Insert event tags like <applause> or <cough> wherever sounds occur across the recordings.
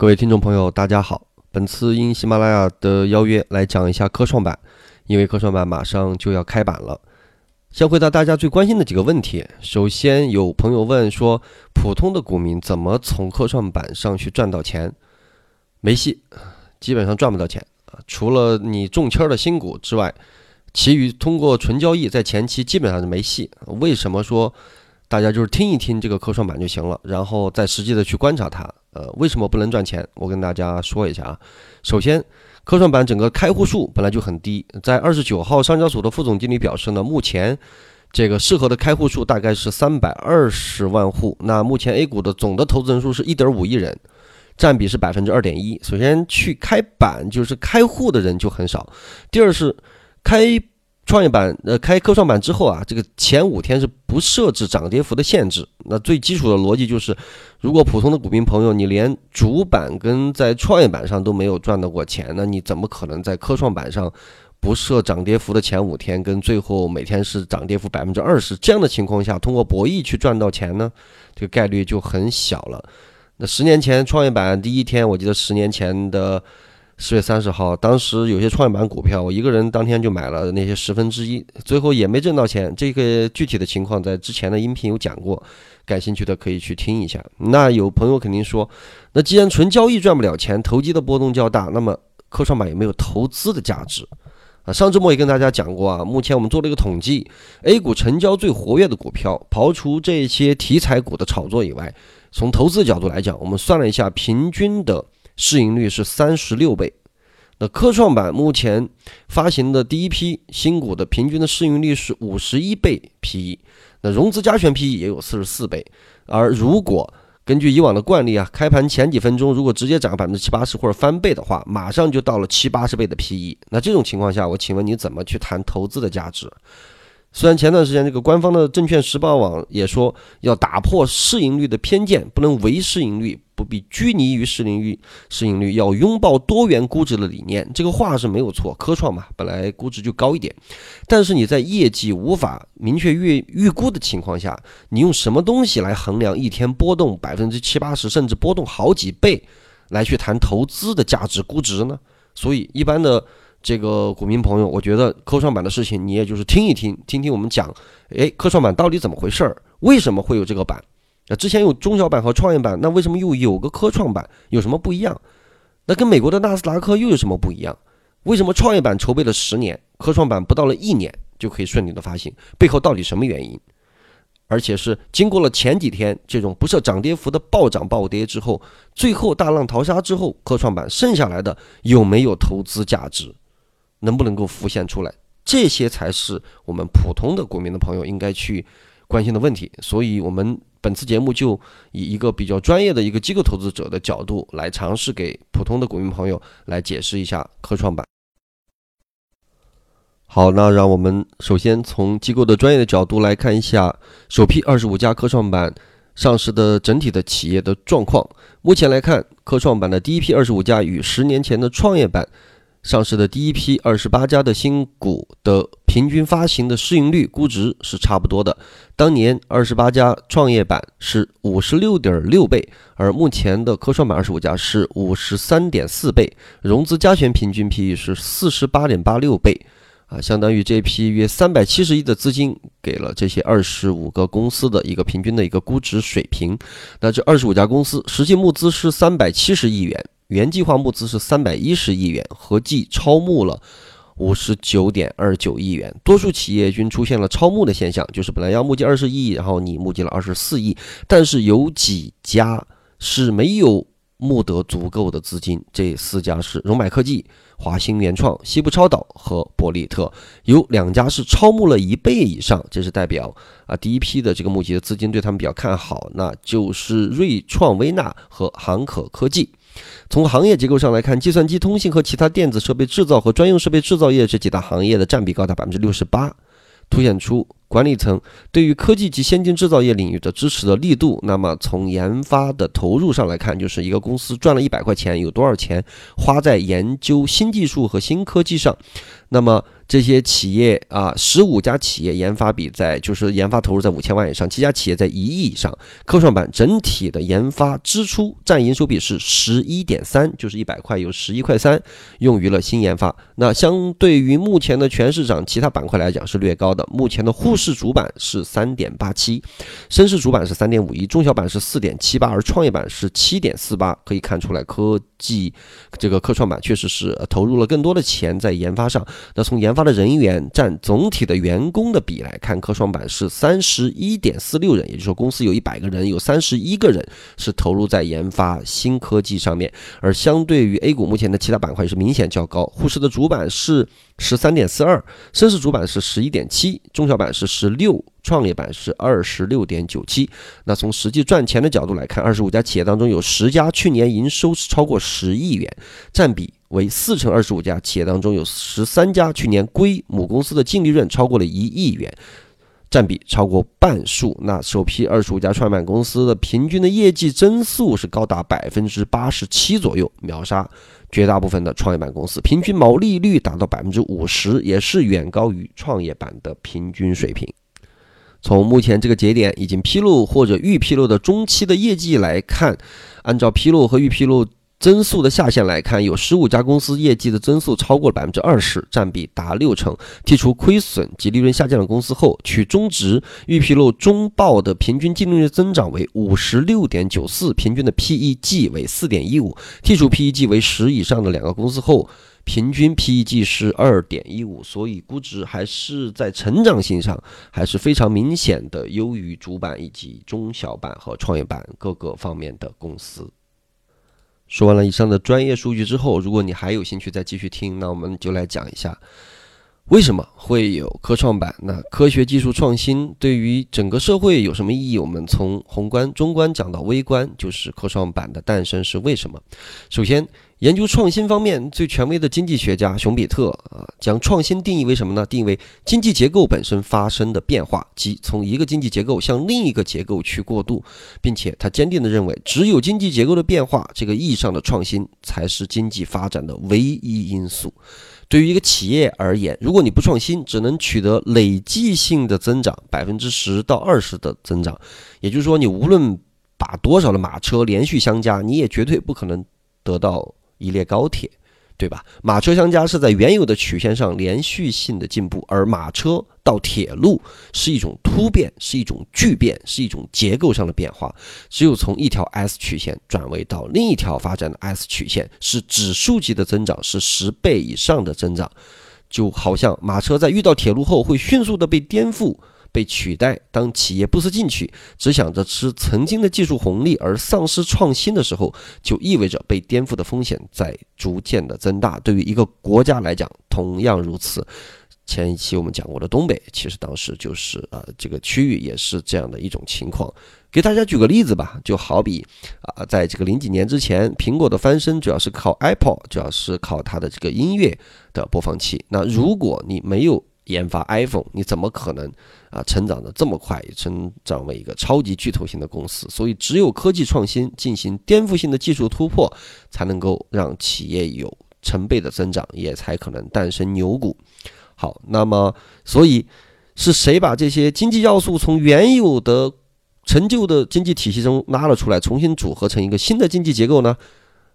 各位听众朋友，大家好。本次应喜马拉雅的邀约来讲一下科创板，因为科创板马上就要开板了。先回答大家最关心的几个问题。首先，有朋友问说，普通的股民怎么从科创板上去赚到钱？没戏，基本上赚不到钱。除了你中签的新股之外，其余通过纯交易，在前期基本上是没戏。为什么说大家就是听一听这个科创板就行了，然后再实际的去观察它？呃，为什么不能赚钱？我跟大家说一下啊。首先，科创板整个开户数本来就很低，在二十九号，上交所的副总经理表示呢，目前这个适合的开户数大概是三百二十万户。那目前 A 股的总的投资人数是一点五亿人，占比是百分之二点一。首先去开板就是开户的人就很少。第二是开。创业板呃开科创板之后啊，这个前五天是不设置涨跌幅的限制。那最基础的逻辑就是，如果普通的股民朋友你连主板跟在创业板上都没有赚到过钱，那你怎么可能在科创板上不设涨跌幅的前五天跟最后每天是涨跌幅百分之二十这样的情况下，通过博弈去赚到钱呢？这个概率就很小了。那十年前创业板第一天，我记得十年前的。十月三十号，当时有些创业板股票，我一个人当天就买了那些十分之一，最后也没挣到钱。这个具体的情况在之前的音频有讲过，感兴趣的可以去听一下。那有朋友肯定说，那既然纯交易赚不了钱，投机的波动较大，那么科创板有没有投资的价值？啊，上周末也跟大家讲过啊，目前我们做了一个统计，A 股成交最活跃的股票，刨除这些题材股的炒作以外，从投资角度来讲，我们算了一下平均的。市盈率是三十六倍，那科创板目前发行的第一批新股的平均的市盈率是五十一倍 PE，那融资加权 PE 也有四十四倍，而如果根据以往的惯例啊，开盘前几分钟如果直接涨百分之七八十或者翻倍的话，马上就到了七八十倍的 PE，那这种情况下，我请问你怎么去谈投资的价值？虽然前段时间这个官方的证券时报网也说要打破市盈率的偏见，不能唯市盈率，不必拘泥于市盈率，市盈率要拥抱多元估值的理念，这个话是没有错。科创嘛，本来估值就高一点，但是你在业绩无法明确预预估的情况下，你用什么东西来衡量一天波动百分之七八十，甚至波动好几倍，来去谈投资的价值估值呢？所以一般的。这个股民朋友，我觉得科创板的事情，你也就是听一听，听听我们讲，哎，科创板到底怎么回事儿？为什么会有这个板？那之前有中小板和创业板，那为什么又有个科创板？有什么不一样？那跟美国的纳斯达克又有什么不一样？为什么创业板筹备了十年，科创板不到了一年就可以顺利的发行？背后到底什么原因？而且是经过了前几天这种不设涨跌幅的暴涨暴跌之后，最后大浪淘沙之后，科创板剩下来的有没有投资价值？能不能够浮现出来？这些才是我们普通的股民的朋友应该去关心的问题。所以，我们本次节目就以一个比较专业的一个机构投资者的角度来尝试给普通的股民朋友来解释一下科创板。好，那让我们首先从机构的专业的角度来看一下首批二十五家科创板上市的整体的企业的状况。目前来看，科创板的第一批二十五家与十年前的创业板。上市的第一批二十八家的新股的平均发行的市盈率估值是差不多的。当年二十八家创业板是五十六点六倍，而目前的科创板二十五家是五十三点四倍，融资加权平均 PE 是四十八点八六倍，啊，相当于这批约三百七十亿的资金给了这些二十五个公司的一个平均的一个估值水平。那这二十五家公司实际募资是三百七十亿元。原计划募资是三百一十亿元，合计超募了五十九点二九亿元。多数企业均出现了超募的现象，就是本来要募集二十亿，然后你募集了二十四亿。但是有几家是没有募得足够的资金，这四家是荣买科技、华兴原创、西部超导和博利特。有两家是超募了一倍以上，这是代表啊第一批的这个募集的资金对他们比较看好，那就是瑞创微纳和航可科技。从行业结构上来看，计算机通信和其他电子设备制造和专用设备制造业这几大行业的占比高达百分之六十八，凸显出管理层对于科技及先进制造业领域的支持的力度。那么从研发的投入上来看，就是一个公司赚了一百块钱，有多少钱花在研究新技术和新科技上？那么这些企业啊，十五家企业研发比在就是研发投入在五千万以上，七家企业在一亿以上。科创板整体的研发支出占营收比是十一点三，就是一百块有十一块三用于了新研发。那相对于目前的全市场其他板块来讲是略高的。目前的沪市主板是三点八七，深市主板是三点五一，中小板是四点七八，而创业板是七点四八。可以看出来，科即这个科创板确实是投入了更多的钱在研发上。那从研发的人员占总体的员工的比来看，科创板是三十一点四六人，也就是说，公司有一百个人，有三十一个人是投入在研发新科技上面。而相对于 A 股目前的其他板块是明显较高，沪市的主板是十三点四二，深市主板是十一点七，中小板是十六，创业板是二十六点九七。那从实际赚钱的角度来看，二十五家企业当中有十家去年营收是超过十亿元，占比。为四成二十五家企业当中，有十三家去年归母公司的净利润超过了一亿元，占比超过半数。那首批二十五家创业板公司的平均的业绩增速是高达百分之八十七左右，秒杀绝大部分的创业板公司。平均毛利率达到百分之五十，也是远高于创业板的平均水平。从目前这个节点已经披露或者预披露的中期的业绩来看，按照披露和预披露。增速的下限来看，有十五家公司业绩的增速超过了百分之二十，占比达六成。剔除亏损及利润下降的公司后，取中值预披露中报的平均净利润增长为五十六点九四，平均的 PEG 为四点一五。剔除 PEG 为十以上的两个公司后，平均 PEG 是二点一五，所以估值还是在成长性上还是非常明显的优于主板以及中小板和创业板各个方面的公司。说完了以上的专业数据之后，如果你还有兴趣再继续听，那我们就来讲一下为什么会有科创板。那科学技术创新对于整个社会有什么意义？我们从宏观、中观讲到微观，就是科创板的诞生是为什么？首先。研究创新方面最权威的经济学家熊彼特啊，将创新定义为什么呢？定义为经济结构本身发生的变化，即从一个经济结构向另一个结构去过渡，并且他坚定地认为，只有经济结构的变化，这个意义上的创新才是经济发展的唯一因素。对于一个企业而言，如果你不创新，只能取得累计性的增长，百分之十到二十的增长，也就是说，你无论把多少的马车连续相加，你也绝对不可能得到。一列高铁，对吧？马车相加是在原有的曲线上连续性的进步，而马车到铁路是一种突变，是一种巨变，是一种结构上的变化。只有从一条 S 曲线转为到另一条发展的 S 曲线，是指数级的增长，是十倍以上的增长。就好像马车在遇到铁路后会迅速的被颠覆。被取代。当企业不思进取，只想着吃曾经的技术红利而丧失创新的时候，就意味着被颠覆的风险在逐渐的增大。对于一个国家来讲，同样如此。前一期我们讲过的东北，其实当时就是呃这个区域也是这样的一种情况。给大家举个例子吧，就好比啊，在这个零几年之前，苹果的翻身主要是靠 Apple，主要是靠它的这个音乐的播放器。那如果你没有研发 iPhone，你怎么可能？啊，成长的这么快，成长为一个超级巨头型的公司，所以只有科技创新进行颠覆性的技术突破，才能够让企业有成倍的增长，也才可能诞生牛股。好，那么所以是谁把这些经济要素从原有的陈旧的经济体系中拉了出来，重新组合成一个新的经济结构呢？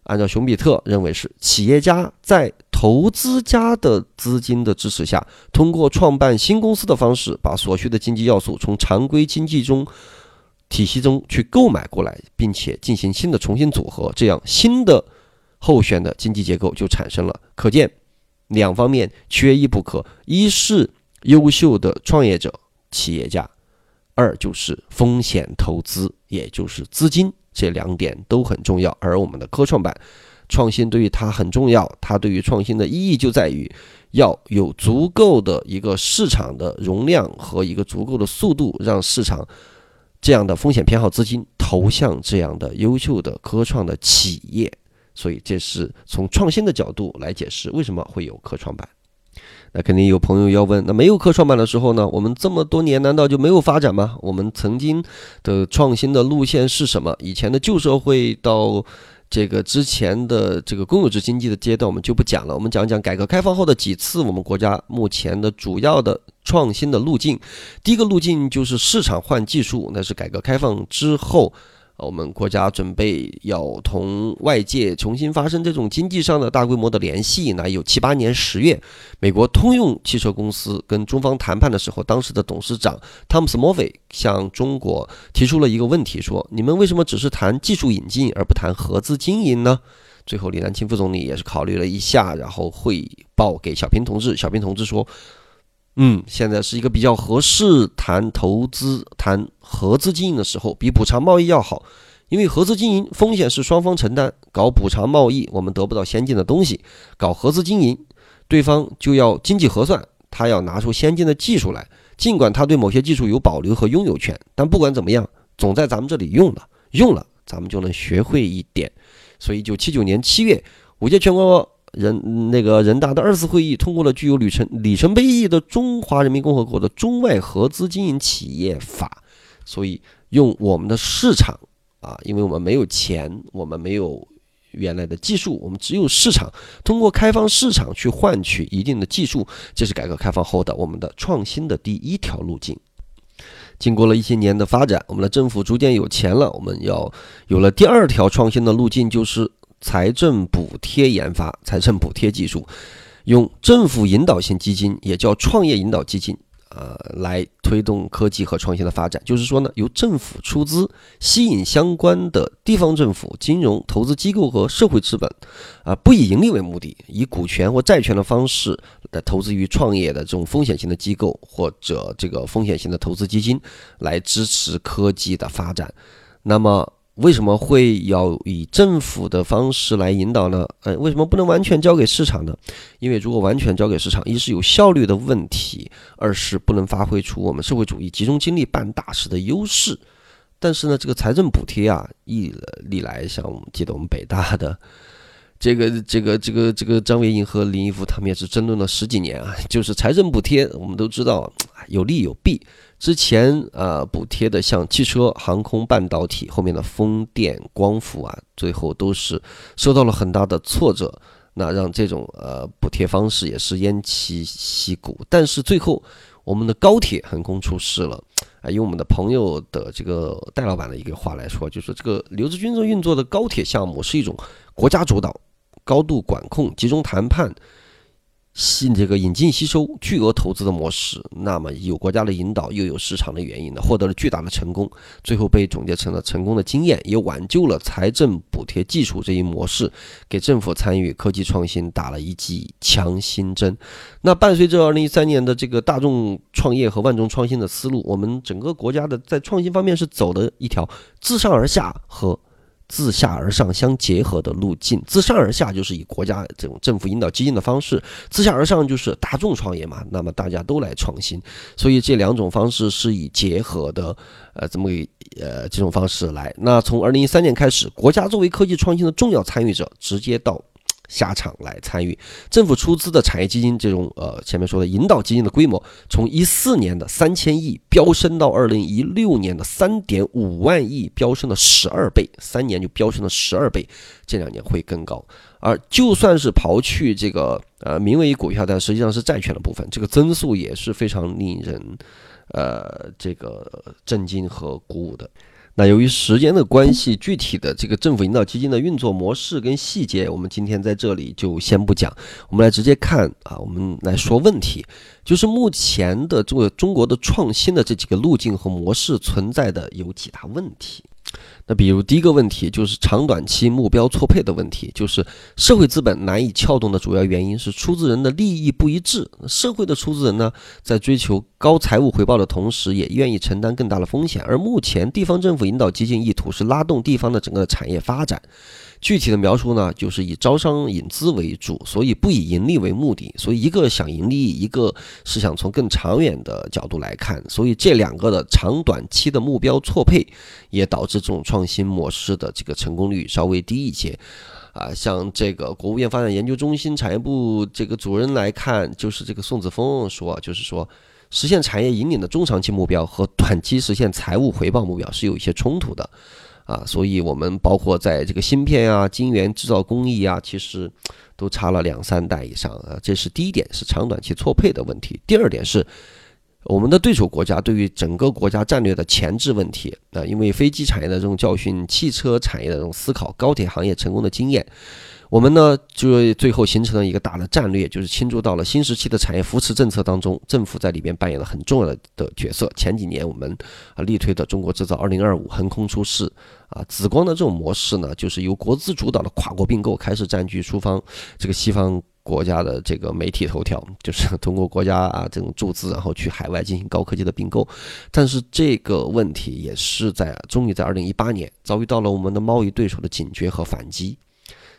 按照熊彼特认为是企业家在。投资家的资金的支持下，通过创办新公司的方式，把所需的经济要素从常规经济中体系中去购买过来，并且进行新的重新组合，这样新的候选的经济结构就产生了。可见，两方面缺一不可：一是优秀的创业者、企业家；二就是风险投资，也就是资金。这两点都很重要。而我们的科创板。创新对于它很重要，它对于创新的意义就在于要有足够的一个市场的容量和一个足够的速度，让市场这样的风险偏好资金投向这样的优秀的科创的企业。所以，这是从创新的角度来解释为什么会有科创板。那肯定有朋友要问，那没有科创板的时候呢？我们这么多年难道就没有发展吗？我们曾经的创新的路线是什么？以前的旧社会到这个之前的这个公有制经济的阶段我们就不讲了，我们讲讲改革开放后的几次我们国家目前的主要的创新的路径。第一个路径就是市场换技术，那是改革开放之后。我们国家准备要同外界重新发生这种经济上的大规模的联系，那有七八年十月，美国通用汽车公司跟中方谈判的时候，当时的董事长汤姆斯·莫菲向中国提出了一个问题，说：“你们为什么只是谈技术引进而不谈合资经营呢？”最后，李南清副总理也是考虑了一下，然后汇报给小平同志，小平同志说。<laughs> 嗯，现在是一个比较合适谈投资、谈合资经营的时候，比补偿贸易要好，因为合资经营风险是双方承担，搞补偿贸易我们得不到先进的东西，搞合资经营，对方就要经济核算，他要拿出先进的技术来，尽管他对某些技术有保留和拥有权，但不管怎么样，总在咱们这里用了，用了咱们就能学会一点，所以九七九年七月，五届全国。人那个人大的二次会议通过了具有里程里程碑意义的《中华人民共和国的中外合资经营企业法》，所以用我们的市场啊，因为我们没有钱，我们没有原来的技术，我们只有市场，通过开放市场去换取一定的技术，这是改革开放后的我们的创新的第一条路径。经过了一些年的发展，我们的政府逐渐有钱了，我们要有了第二条创新的路径，就是。财政补贴研发、财政补贴技术，用政府引导性基金，也叫创业引导基金，呃，来推动科技和创新的发展。就是说呢，由政府出资，吸引相关的地方政府、金融投资机构和社会资本，啊，不以盈利为目的，以股权或债权的方式来投资于创业的这种风险型的机构或者这个风险型的投资基金，来支持科技的发展。那么。为什么会要以政府的方式来引导呢？呃，为什么不能完全交给市场呢？因为如果完全交给市场，一是有效率的问题，二是不能发挥出我们社会主义集中精力办大事的优势。但是呢，这个财政补贴啊，一历来像我们记得我们北大的 <laughs> 这个这个这个这个张维迎和林毅夫他们也是争论了十几年啊，就是财政补贴，我们都知道有利有弊。之前呃补贴的像汽车、航空、半导体，后面的风电、光伏啊，最后都是受到了很大的挫折，那让这种呃补贴方式也是偃旗息鼓。但是最后我们的高铁横空出世了啊，用我们的朋友的这个戴老板的一个话来说，就是这个刘志军这运作的高铁项目是一种国家主导、高度管控、集中谈判。吸这个引进吸收巨额投资的模式，那么有国家的引导，又有市场的原因呢，获得了巨大的成功，最后被总结成了成功的经验，也挽救了财政补贴技术这一模式，给政府参与科技创新打了一剂强心针。那伴随着二零一三年的这个大众创业和万众创新的思路，我们整个国家的在创新方面是走的一条自上而下和。自下而上相结合的路径，自上而下就是以国家这种政府引导基金的方式，自下而上就是大众创业嘛。那么大家都来创新，所以这两种方式是以结合的，呃，这么呃这种方式来。那从二零一三年开始，国家作为科技创新的重要参与者，直接到。下场来参与政府出资的产业基金，这种呃前面说的引导基金的规模，从一四年的三千亿飙升到二零一六年的三点五万亿，飙升了十二倍，三年就飙升了十二倍，这两年会更高。而就算是刨去这个呃名为股票，但实际上是债券的部分，这个增速也是非常令人呃这个震惊和鼓舞的。那由于时间的关系，具体的这个政府引导基金的运作模式跟细节，我们今天在这里就先不讲。我们来直接看啊，我们来说问题，就是目前的这个中国的创新的这几个路径和模式存在的有几大问题。那比如第一个问题就是长短期目标错配的问题，就是社会资本难以撬动的主要原因是出资人的利益不一致。社会的出资人呢，在追求高财务回报的同时，也愿意承担更大的风险。而目前地方政府引导基金意图是拉动地方的整个产业发展。具体的描述呢，就是以招商引资为主，所以不以盈利为目的。所以一个想盈利，一个是想从更长远的角度来看。所以这两个的长短期的目标错配，也导致这种创新模式的这个成功率稍微低一些。啊，像这个国务院发展研究中心产业部这个主任来看，就是这个宋子峰说，就是说实现产业引领的中长期目标和短期实现财务回报目标是有一些冲突的。啊，所以我们包括在这个芯片啊、晶圆制造工艺啊，其实都差了两三代以上啊。这是第一点，是长短期错配的问题。第二点是我们的对手国家对于整个国家战略的前置问题啊，因为飞机产业的这种教训、汽车产业的这种思考、高铁行业成功的经验。我们呢，就最后形成了一个大的战略，就是倾注到了新时期的产业扶持政策当中，政府在里边扮演了很重要的的角色。前几年我们啊力推的“中国制造二零二五”横空出世啊，紫光的这种模式呢，就是由国资主导的跨国并购开始占据书方这个西方国家的这个媒体头条，<laughs> 就是通过国家啊这种注资，然后去海外进行高科技的并购。但是这个问题也是在终于在二零一八年遭遇到了我们的贸易对手的警觉和反击。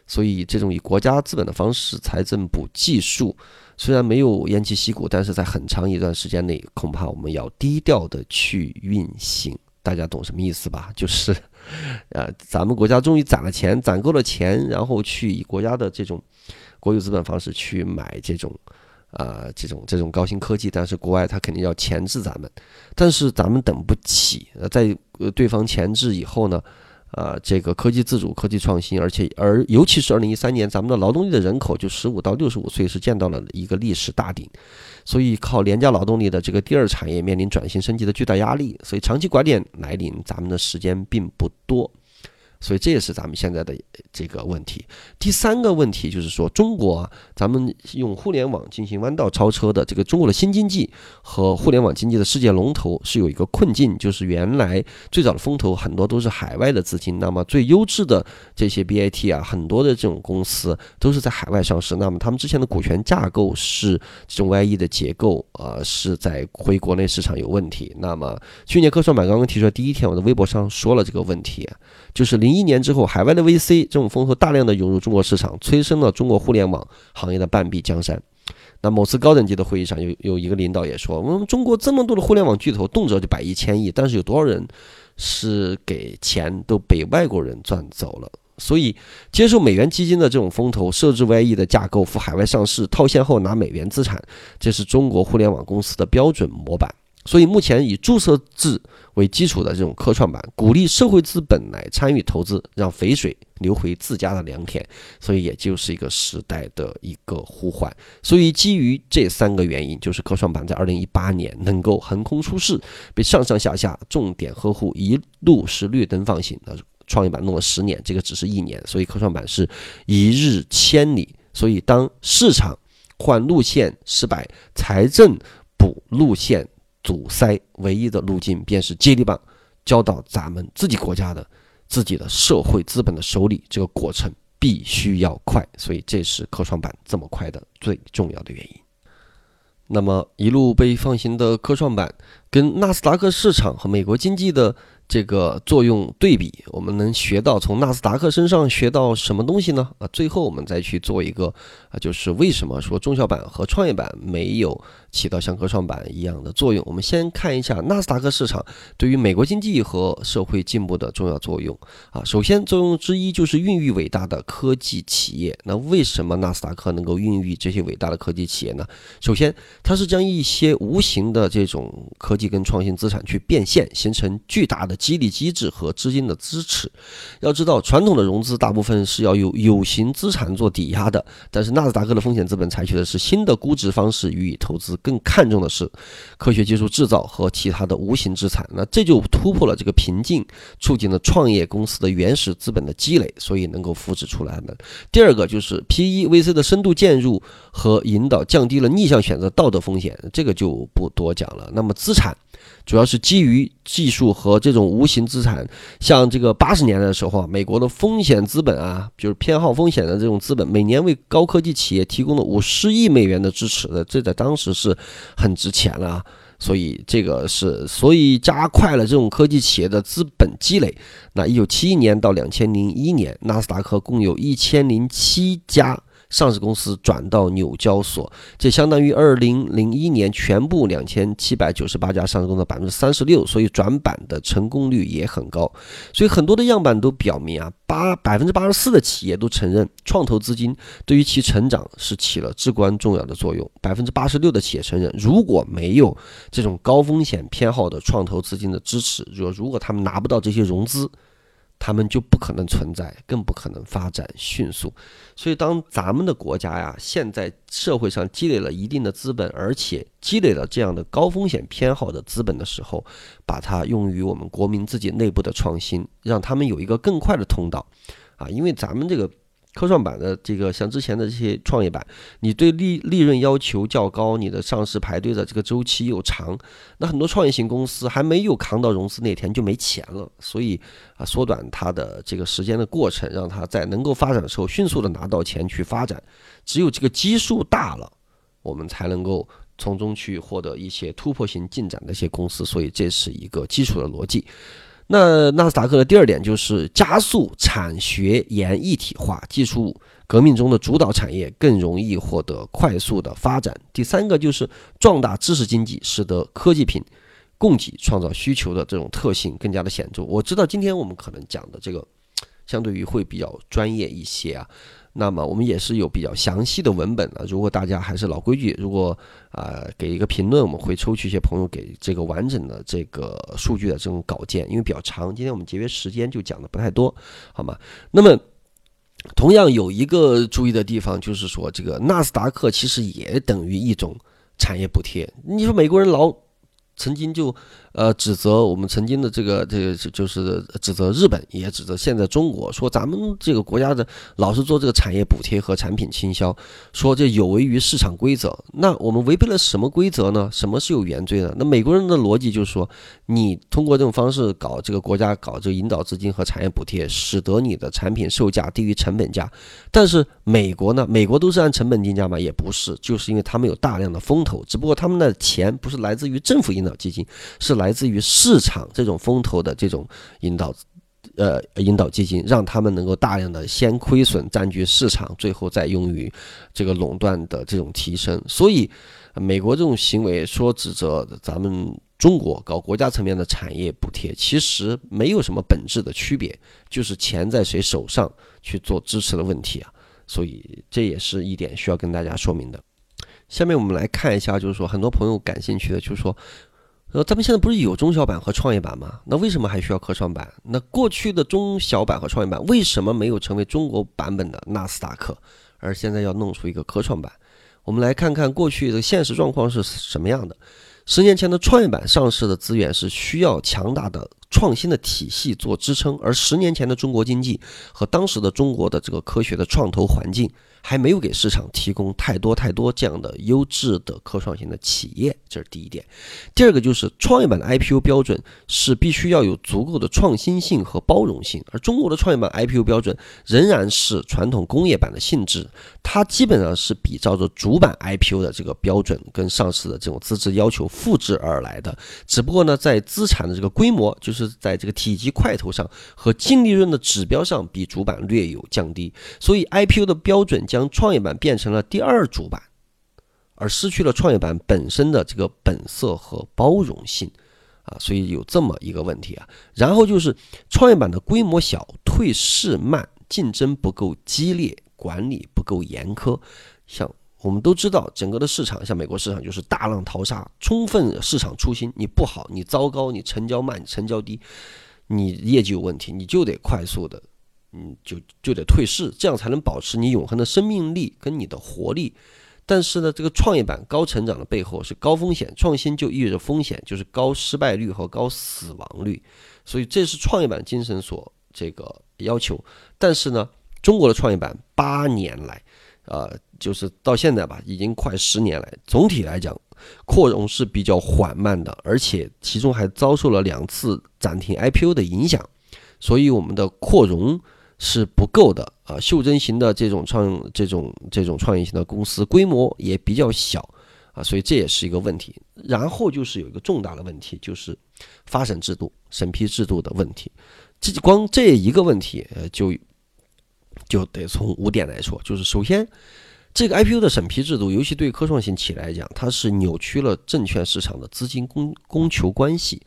所以，这种以国家资本的方式财政补技术，虽然没有偃旗息鼓，但是在很长一段时间内，恐怕我们要低调的去运行。大家懂什么意思吧？<laughs> 就是，呃，咱们国家终于攒了钱，攒够了钱，然后去以国家的这种国有资本方式去买这种，啊，这种这种高新科技。但是国外他肯定要钳制咱们，但是咱们等不起。呃，在对方钳制以后呢？啊，这个科技自主、科技创新，而且而尤其是二零一三年，咱们的劳动力的人口就十五到六十五岁是见到了一个历史大顶，所以靠廉价劳动力的这个第二产业面临转型升级的巨大压力，所以长期拐点来临，咱们的时间并不多。所以这也是咱们现在的这个问题。第三个问题就是说，中国咱们用互联网进行弯道超车的这个中国的新经济和互联网经济的世界龙头是有一个困境，就是原来最早的风投很多都是海外的资金，那么最优质的这些 BAT 啊，很多的这种公司都是在海外上市，那么他们之前的股权架构是这种 YE 的结构啊，是在回国内市场有问题。那么去年科创板刚刚提出来第一天，我在微博上说了这个问题，就是零一年之后，海外的 VC 这种风投大量的涌入中国市场，催生了中国互联网行业的半壁江山。那某次高等级的会议上，有有一个领导也说，我们中国这么多的互联网巨头，动辄就百亿、千亿，但是有多少人是给钱都被外国人赚走了？所以，接受美元基金的这种风投，设置 YE 的架构，赴海外上市，套现后拿美元资产，这是中国互联网公司的标准模板。所以，目前以注册制为基础的这种科创板，鼓励社会资本来参与投资，让肥水流回自家的良田，所以也就是一个时代的一个呼唤。所以，基于这三个原因，就是科创板在二零一八年能够横空出世，被上上下下重点呵护，一路是绿灯放行。的创业板弄了十年，这个只是一年，所以科创板是一日千里。所以，当市场换路线失败，财政补路线。阻塞唯一的路径便是接力棒交到咱们自己国家的自己的社会资本的手里，这个过程必须要快，所以这是科创板这么快的最重要的原因。那么一路被放行的科创板，跟纳斯达克市场和美国经济的。这个作用对比，我们能学到从纳斯达克身上学到什么东西呢？啊，最后我们再去做一个啊，就是为什么说中小板和创业板没有起到像科创板一样的作用？我们先看一下纳斯达克市场对于美国经济和社会进步的重要作用啊。首先，作用之一就是孕育伟大的科技企业。那为什么纳斯达克能够孕育这些伟大的科技企业呢？首先，它是将一些无形的这种科技跟创新资产去变现，形成巨大的。激励机制和资金的支持，要知道传统的融资大部分是要有有形资产做抵押的，但是纳斯达克的风险资本采取的是新的估值方式予以投资，更看重的是科学技术制造和其他的无形资产。那这就突破了这个瓶颈，促进了创业公司的原始资本的积累，所以能够复制出来的。第二个就是 PE、VC 的深度介入和引导，降低了逆向选择道德风险，这个就不多讲了。那么资产。主要是基于技术和这种无形资产，像这个八十年代的时候啊，美国的风险资本啊，就是偏好风险的这种资本，每年为高科技企业提供了五十亿美元的支持的，这在当时是很值钱了。啊所以这个是，所以加快了这种科技企业的资本积累。那一九七一年到两千零一年，纳斯达克共有一千零七家。上市公司转到纽交所，这相当于二零零一年全部两千七百九十八家上市公司的百分之三十六，所以转板的成功率也很高。所以很多的样板都表明啊，八百分之八十四的企业都承认创投资金对于其成长是起了至关重要的作用。百分之八十六的企业承认，如果没有这种高风险偏好的创投资金的支持，如如果他们拿不到这些融资。他们就不可能存在，更不可能发展迅速。所以，当咱们的国家呀，现在社会上积累了一定的资本，而且积累了这样的高风险偏好的资本的时候，把它用于我们国民自己内部的创新，让他们有一个更快的通道啊，因为咱们这个。科创板的这个像之前的这些创业板，你对利利润要求较高，你的上市排队的这个周期又长，那很多创业型公司还没有扛到融资那天就没钱了，所以啊，缩短它的这个时间的过程，让它在能够发展的时候迅速的拿到钱去发展。只有这个基数大了，我们才能够从中去获得一些突破性进展的一些公司，所以这是一个基础的逻辑。那纳斯达克的第二点就是加速产学研一体化，技术革命中的主导产业更容易获得快速的发展。第三个就是壮大知识经济，使得科技品供给创造需求的这种特性更加的显著。我知道今天我们可能讲的这个，相对于会比较专业一些啊。那么我们也是有比较详细的文本的。如果大家还是老规矩，如果啊给一个评论，我们会抽取一些朋友给这个完整的这个数据的这种稿件，因为比较长。今天我们节约时间，就讲的不太多，好吗？那么同样有一个注意的地方，就是说这个纳斯达克其实也等于一种产业补贴。你说美国人老。曾经就，呃，指责我们曾经的这个这个就是指责日本，也指责现在中国，说咱们这个国家的老是做这个产业补贴和产品倾销，说这有违于市场规则。那我们违背了什么规则呢？什么是有原罪呢？那美国人的逻辑就是说，你通过这种方式搞这个国家搞这个引导资金和产业补贴，使得你的产品售价低于成本价。但是美国呢？美国都是按成本定价吗？也不是，就是因为他们有大量的风投，只不过他们的钱不是来自于政府引。导基金是来自于市场这种风投的这种引导，呃，引导基金，让他们能够大量的先亏损占据市场，最后再用于这个垄断的这种提升。所以，美国这种行为说指责咱们中国搞国家层面的产业补贴，其实没有什么本质的区别，就是钱在谁手上去做支持的问题啊。所以这也是一点需要跟大家说明的。下面我们来看一下，就是说很多朋友感兴趣的，就是说。呃，咱们现在不是有中小板和创业板吗？那为什么还需要科创板？那过去的中小板和创业板为什么没有成为中国版本的纳斯达克，而现在要弄出一个科创板？我们来看看过去的现实状况是什么样的。十年前的创业板上市的资源是需要强大的创新的体系做支撑，而十年前的中国经济和当时的中国的这个科学的创投环境。还没有给市场提供太多太多这样的优质的科创型的企业，这是第一点。第二个就是创业板的 IPO 标准是必须要有足够的创新性和包容性，而中国的创业板 IPO 标准仍然是传统工业板的性质，它基本上是比照着主板 IPO 的这个标准跟上市的这种资质要求复制而来的，只不过呢，在资产的这个规模，就是在这个体积块头上和净利润的指标上比主板略有降低，所以 IPO 的标准将。将创业板变成了第二主板，而失去了创业板本身的这个本色和包容性啊，所以有这么一个问题啊。然后就是创业板的规模小、退市慢、竞争不够激烈、管理不够严苛。像我们都知道，整个的市场，像美国市场就是大浪淘沙，充分市场初心。你不好，你糟糕，你成交慢，成交低，你业绩有问题，你就得快速的。嗯，就就得退市，这样才能保持你永恒的生命力跟你的活力。但是呢，这个创业板高成长的背后是高风险，创新就意味着风险，就是高失败率和高死亡率。所以这是创业板精神所这个要求。但是呢，中国的创业板八年来，呃，就是到现在吧，已经快十年来，总体来讲扩容是比较缓慢的，而且其中还遭受了两次暂停 IPO 的影响。所以我们的扩容。是不够的啊！袖珍型的这种创这种这种创业型的公司规模也比较小啊，所以这也是一个问题。然后就是有一个重大的问题，就是发审制度、审批制度的问题。这光这一个问题，呃，就就得从五点来说。就是首先，这个 IPO 的审批制度，尤其对科创型企业来讲，它是扭曲了证券市场的资金供供求关系。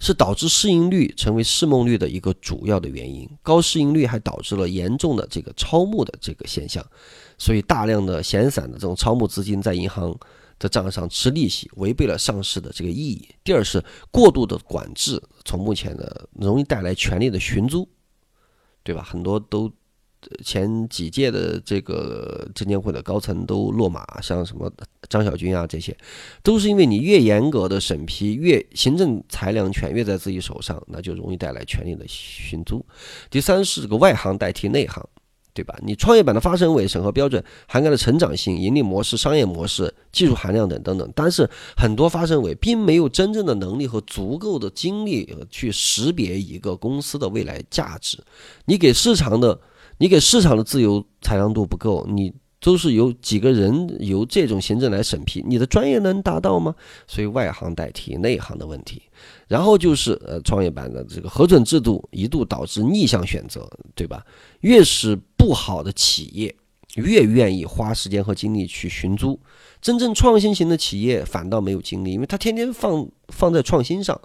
是导致市盈率成为市梦率的一个主要的原因。高市盈率还导致了严重的这个超募的这个现象，所以大量的闲散的这种超募资金在银行的账上吃利息，违背了上市的这个意义。第二是过度的管制，从目前的容易带来权力的寻租，对吧？很多都前几届的这个证监会的高层都落马，像什么张小军啊，这些都是因为你越严格的审批，越行政裁量权越在自己手上，那就容易带来权力的寻租。第三是这个外行代替内行。对吧？你创业板的发审委审核标准涵盖了成长性、盈利模式、商业模式、技术含量等等等，但是很多发审委并没有真正的能力和足够的精力去识别一个公司的未来价值。你给市场的，你给市场的自由裁量度不够，你。都是由几个人由这种行政来审批，你的专业能达到吗？所以外行代替内行的问题，然后就是呃创业板的这个核准制度一度导致逆向选择，对吧？越是不好的企业，越愿意花时间和精力去寻租，真正创新型的企业反倒没有精力，因为他天天放放在创新上，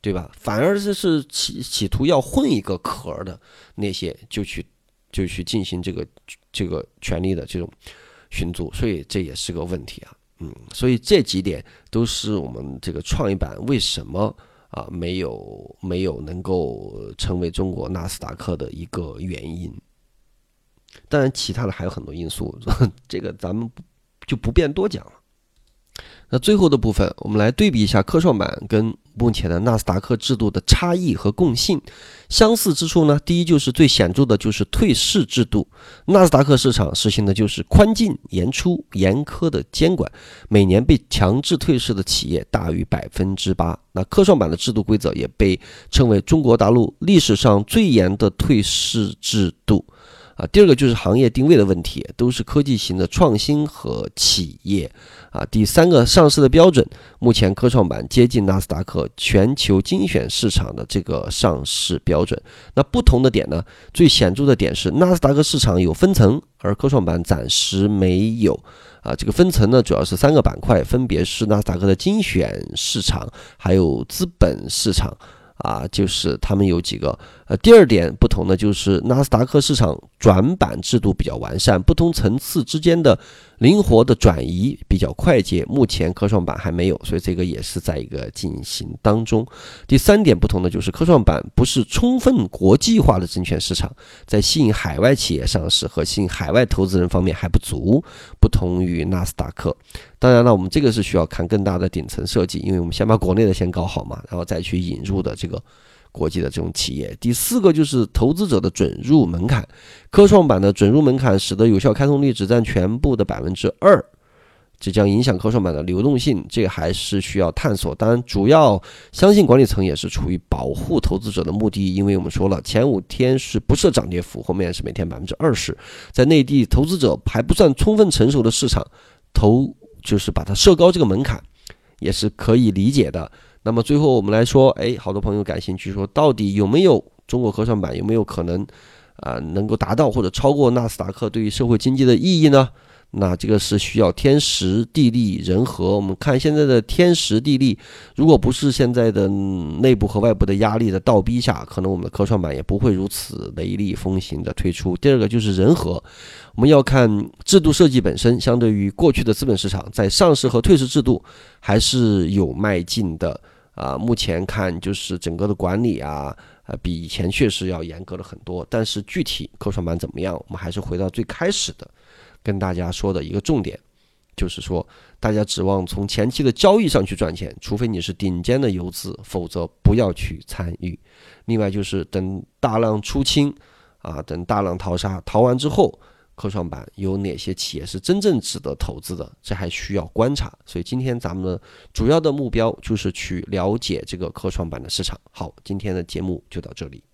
对吧？反而是是企企图要混一个壳的那些就去。就去进行这个这个权利的这种寻租，所以这也是个问题啊，嗯，所以这几点都是我们这个创业板为什么啊没有没有能够成为中国纳斯达克的一个原因。当然，其他的还有很多因素，<laughs> 这个咱们就不便多讲了。那最后的部分，我们来对比一下科创板跟目前的纳斯达克制度的差异和共性。相似之处呢，第一就是最显著的就是退市制度。纳斯达克市场实行的就是宽进严出、严苛的监管，每年被强制退市的企业大于百分之八。那科创板的制度规则也被称为中国大陆历史上最严的退市制度。啊，第二个就是行业定位的问题，都是科技型的创新和企业。啊，第三个上市的标准，目前科创板接近纳斯达克全球精选市场的这个上市标准。那不同的点呢，最显著的点是纳斯达克市场有分层，而科创板暂时没有。啊，这个分层呢，主要是三个板块，分别是纳斯达克的精选市场，还有资本市场。啊，就是他们有几个，呃，第二点不同的就是纳斯达克市场转板制度比较完善，不同层次之间的灵活的转移比较快捷。目前科创板还没有，所以这个也是在一个进行当中。第三点不同的就是科创板不是充分国际化的证券市场，在吸引海外企业上市和吸引海外投资人方面还不足，不同于纳斯达克。当然了，我们这个是需要看更大的顶层设计，因为我们先把国内的先搞好嘛，然后再去引入的这个国际的这种企业。第四个就是投资者的准入门槛，科创板的准入门槛使得有效开通率只占全部的百分之二，这将影响科创板的流动性，这个还是需要探索。当然，主要相信管理层也是出于保护投资者的目的，因为我们说了前五天是不设涨跌幅，后面是每天百分之二十，在内地投资者还不算充分成熟的市场投。就是把它设高这个门槛，也是可以理解的。那么最后我们来说，哎，好多朋友感兴趣，说到底有没有中国科创板有没有可能啊能够达到或者超过纳斯达克对于社会经济的意义呢？那这个是需要天时地利人和。我们看现在的天时地利，如果不是现在的内部和外部的压力的倒逼下，可能我们的科创板也不会如此雷厉风行的推出。第二个就是人和，我们要看制度设计本身，相对于过去的资本市场，在上市和退市制度还是有迈进的啊。目前看就是整个的管理啊，呃，比以前确实要严格了很多。但是具体科创板怎么样，我们还是回到最开始的。跟大家说的一个重点，就是说，大家指望从前期的交易上去赚钱，除非你是顶尖的游资，否则不要去参与。另外就是等大浪出清，啊，等大浪淘沙，淘完之后，科创板有哪些企业是真正值得投资的，这还需要观察。所以今天咱们的主要的目标就是去了解这个科创板的市场。好，今天的节目就到这里。